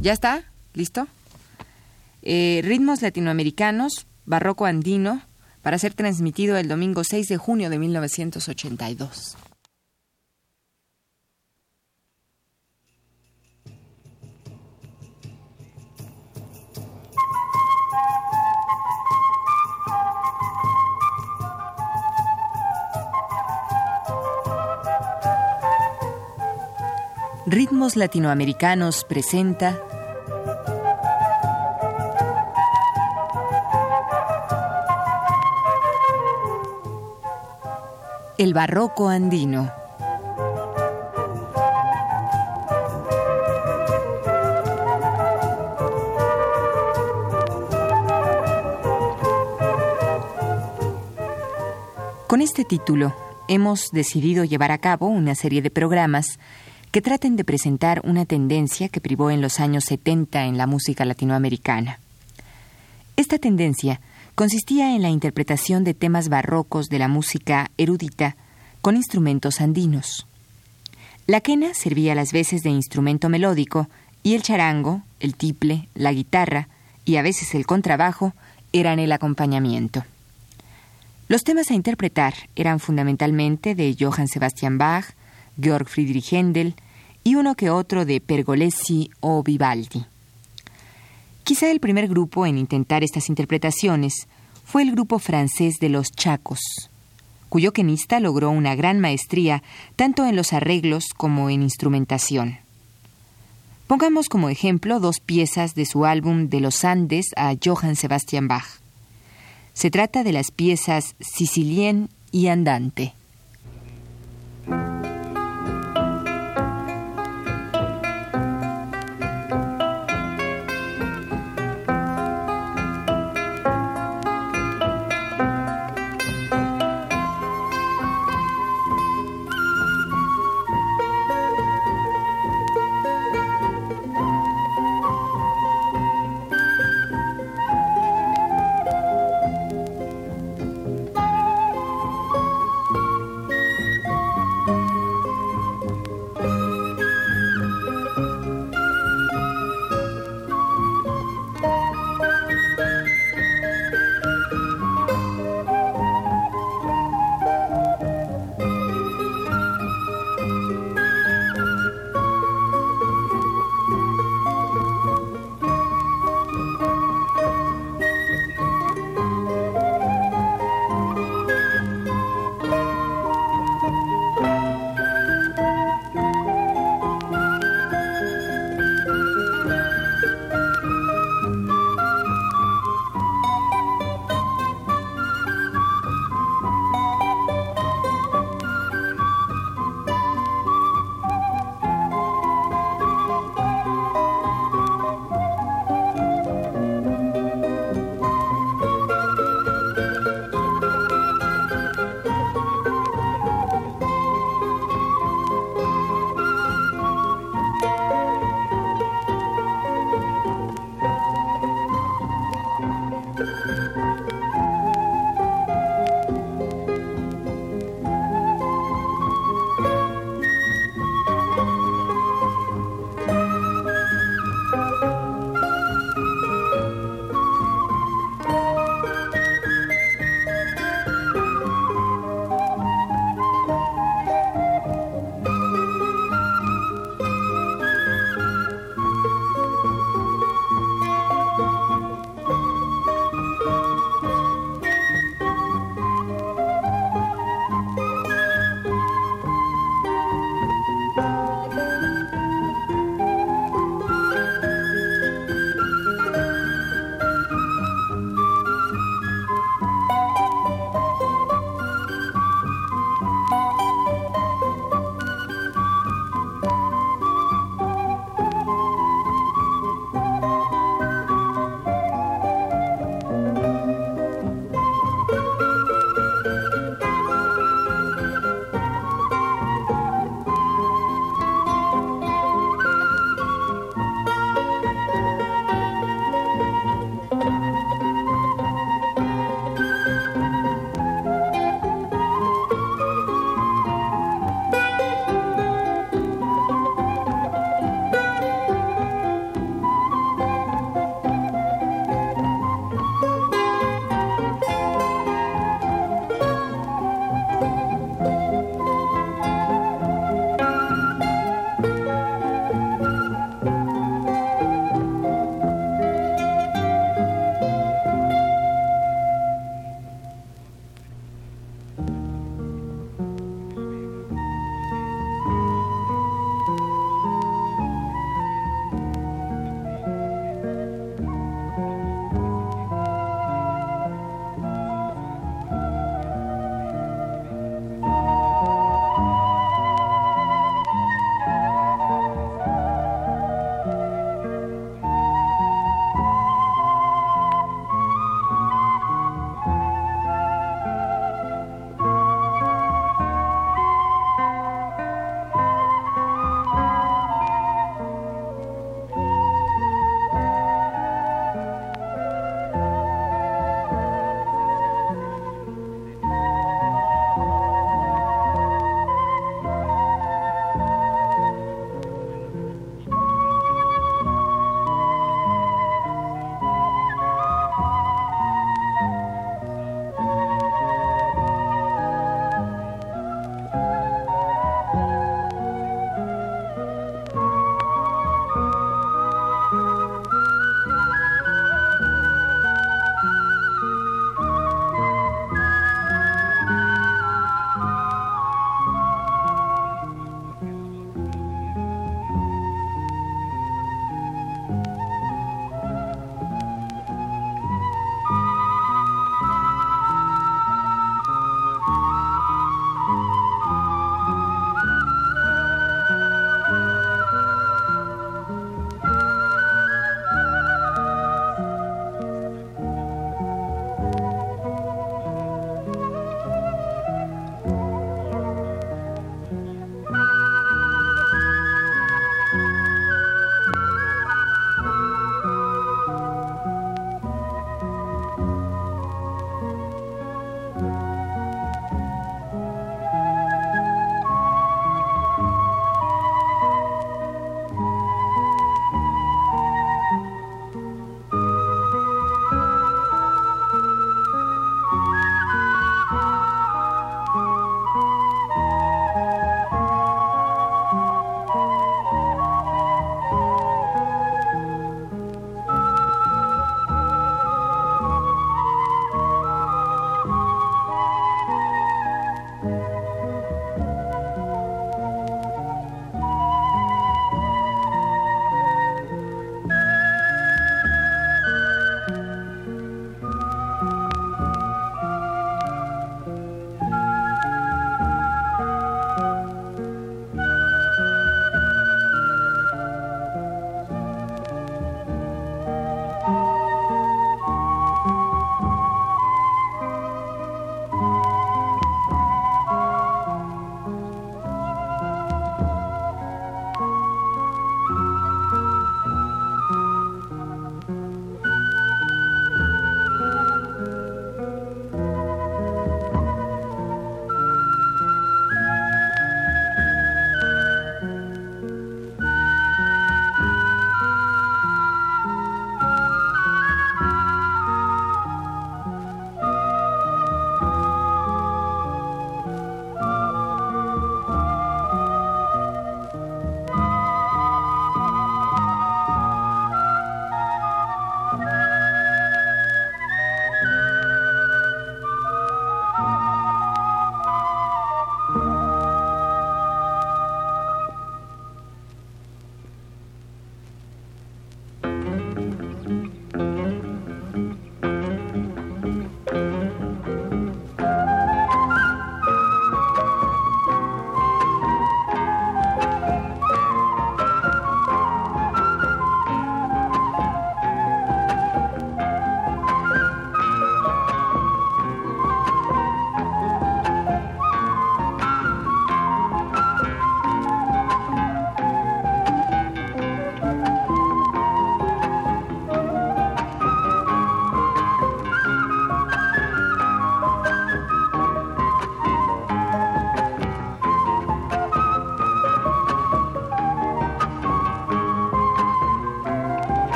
¿Ya está? ¿Listo? Eh, ritmos latinoamericanos, barroco andino, para ser transmitido el domingo 6 de junio de 1982. Ritmos Latinoamericanos presenta El Barroco Andino. Con este título hemos decidido llevar a cabo una serie de programas que traten de presentar una tendencia que privó en los años 70 en la música latinoamericana. Esta tendencia consistía en la interpretación de temas barrocos de la música erudita con instrumentos andinos. La quena servía a las veces de instrumento melódico y el charango, el tiple, la guitarra y a veces el contrabajo eran el acompañamiento. Los temas a interpretar eran fundamentalmente de Johann Sebastian Bach, Georg Friedrich Händel y uno que otro de Pergolesi o Vivaldi. Quizá el primer grupo en intentar estas interpretaciones fue el grupo francés de los Chacos, cuyo quenista logró una gran maestría tanto en los arreglos como en instrumentación. Pongamos como ejemplo dos piezas de su álbum De los Andes a Johann Sebastian Bach. Se trata de las piezas Sicilien y Andante.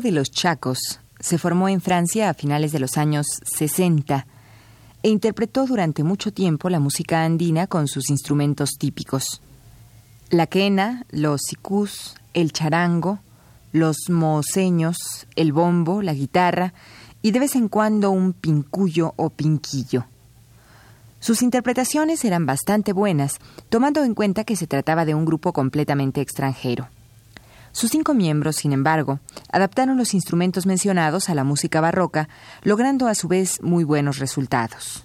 De los Chacos se formó en Francia a finales de los años 60 e interpretó durante mucho tiempo la música andina con sus instrumentos típicos. La quena, los sicús, el charango, los moceños, el bombo, la guitarra y de vez en cuando un pincullo o pinquillo. Sus interpretaciones eran bastante buenas, tomando en cuenta que se trataba de un grupo completamente extranjero. Sus cinco miembros, sin embargo, adaptaron los instrumentos mencionados a la música barroca, logrando a su vez muy buenos resultados.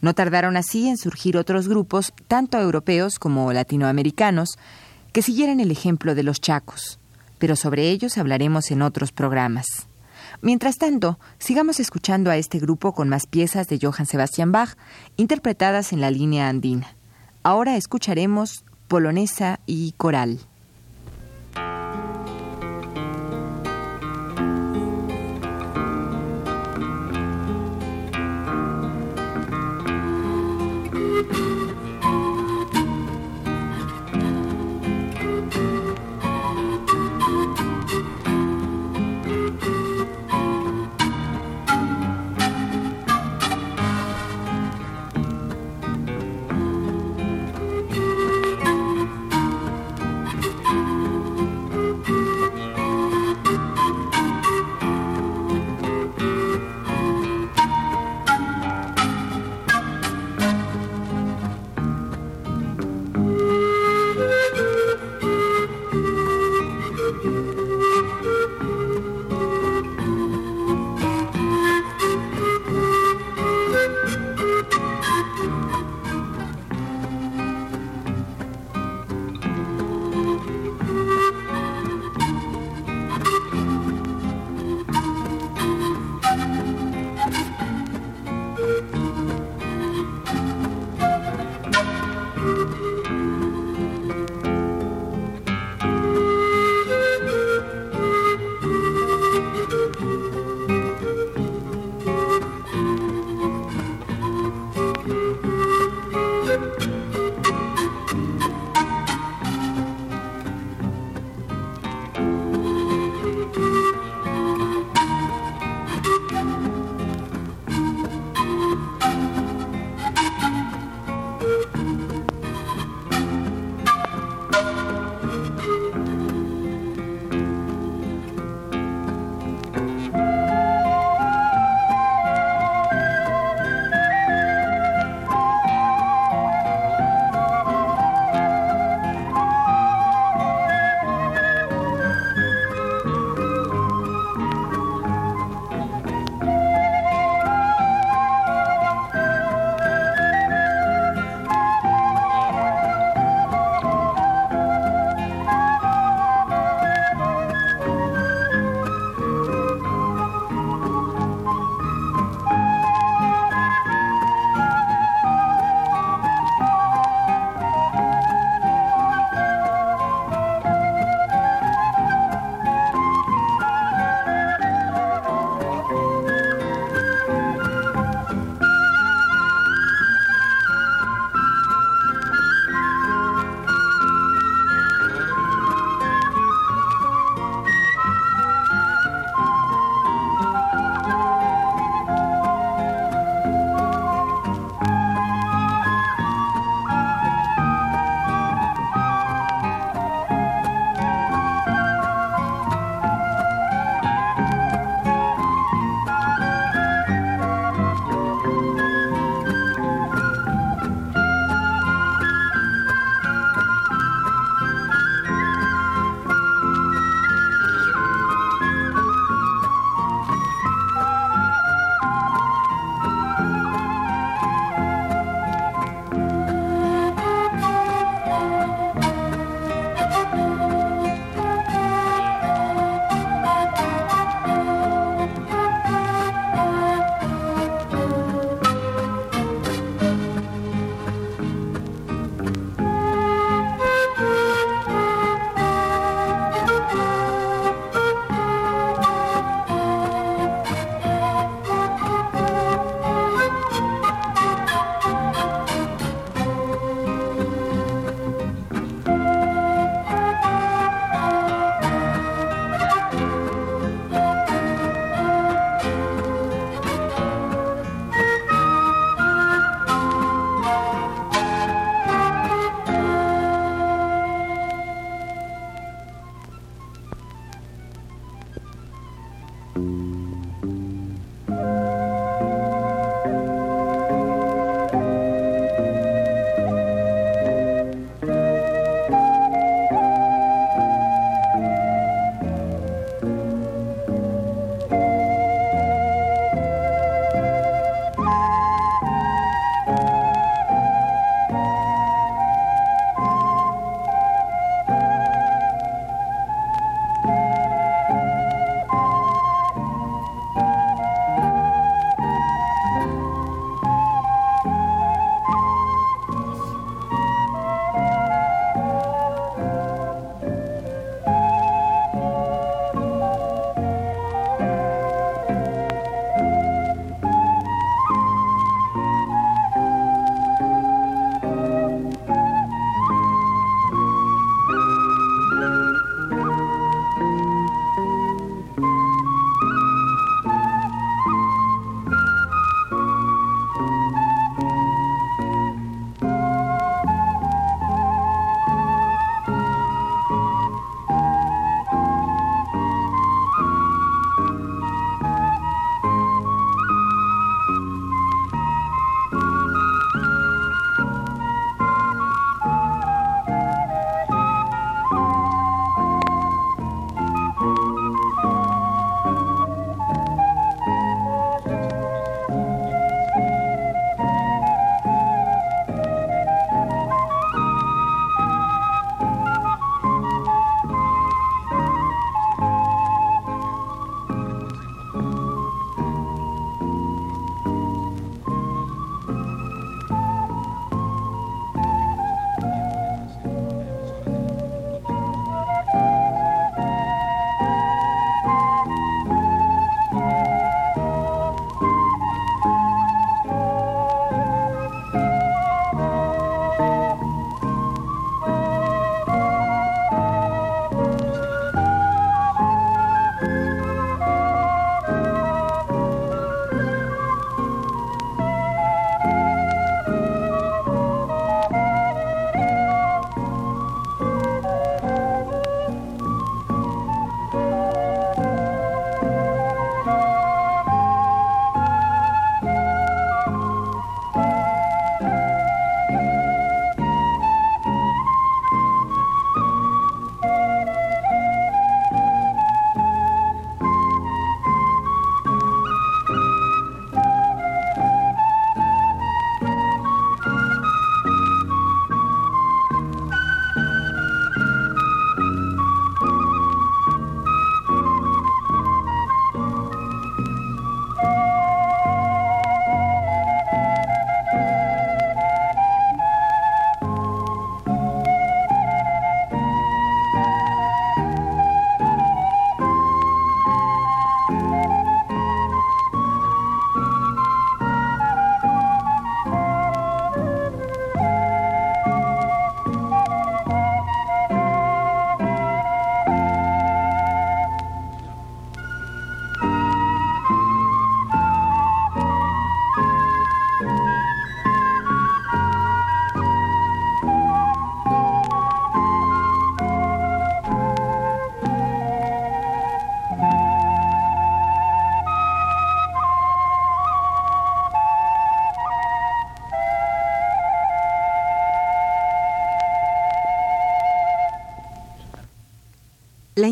No tardaron así en surgir otros grupos, tanto europeos como latinoamericanos, que siguieran el ejemplo de los chacos, pero sobre ellos hablaremos en otros programas. Mientras tanto, sigamos escuchando a este grupo con más piezas de Johann Sebastian Bach, interpretadas en la línea andina. Ahora escucharemos polonesa y coral.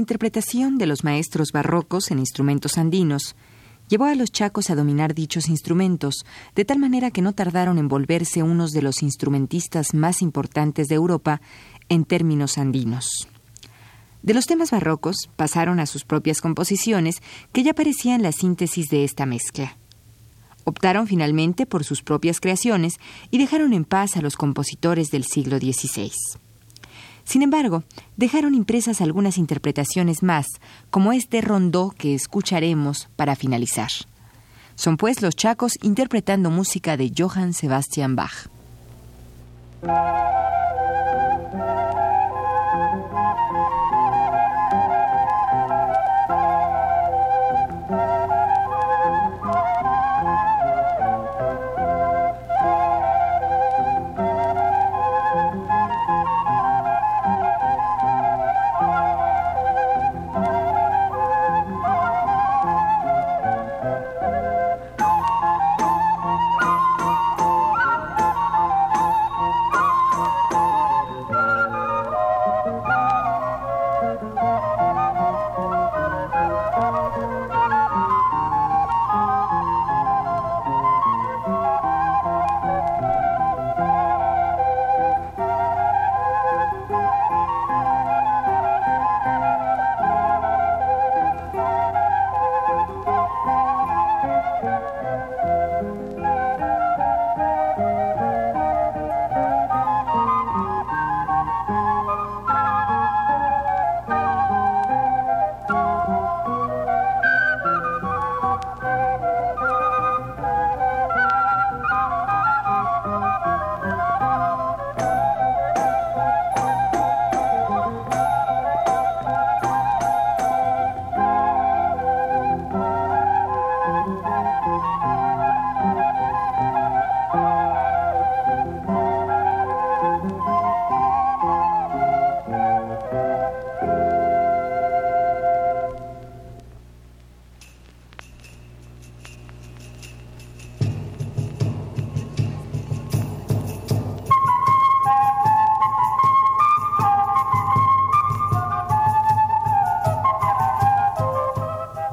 Interpretación de los maestros barrocos en instrumentos andinos llevó a los chacos a dominar dichos instrumentos, de tal manera que no tardaron en volverse unos de los instrumentistas más importantes de Europa en términos andinos. De los temas barrocos pasaron a sus propias composiciones, que ya parecían la síntesis de esta mezcla. Optaron finalmente por sus propias creaciones y dejaron en paz a los compositores del siglo XVI. Sin embargo, dejaron impresas algunas interpretaciones más, como este rondó que escucharemos para finalizar. Son pues los chacos interpretando música de Johann Sebastian Bach.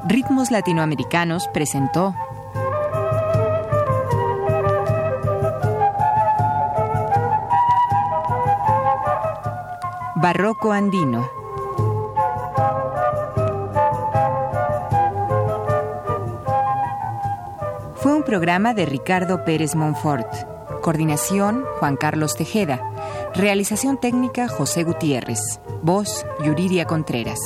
Ritmos Latinoamericanos presentó Barroco Andino. Fue un programa de Ricardo Pérez Monfort. Coordinación Juan Carlos Tejeda. Realización técnica José Gutiérrez. Voz Yuridia Contreras.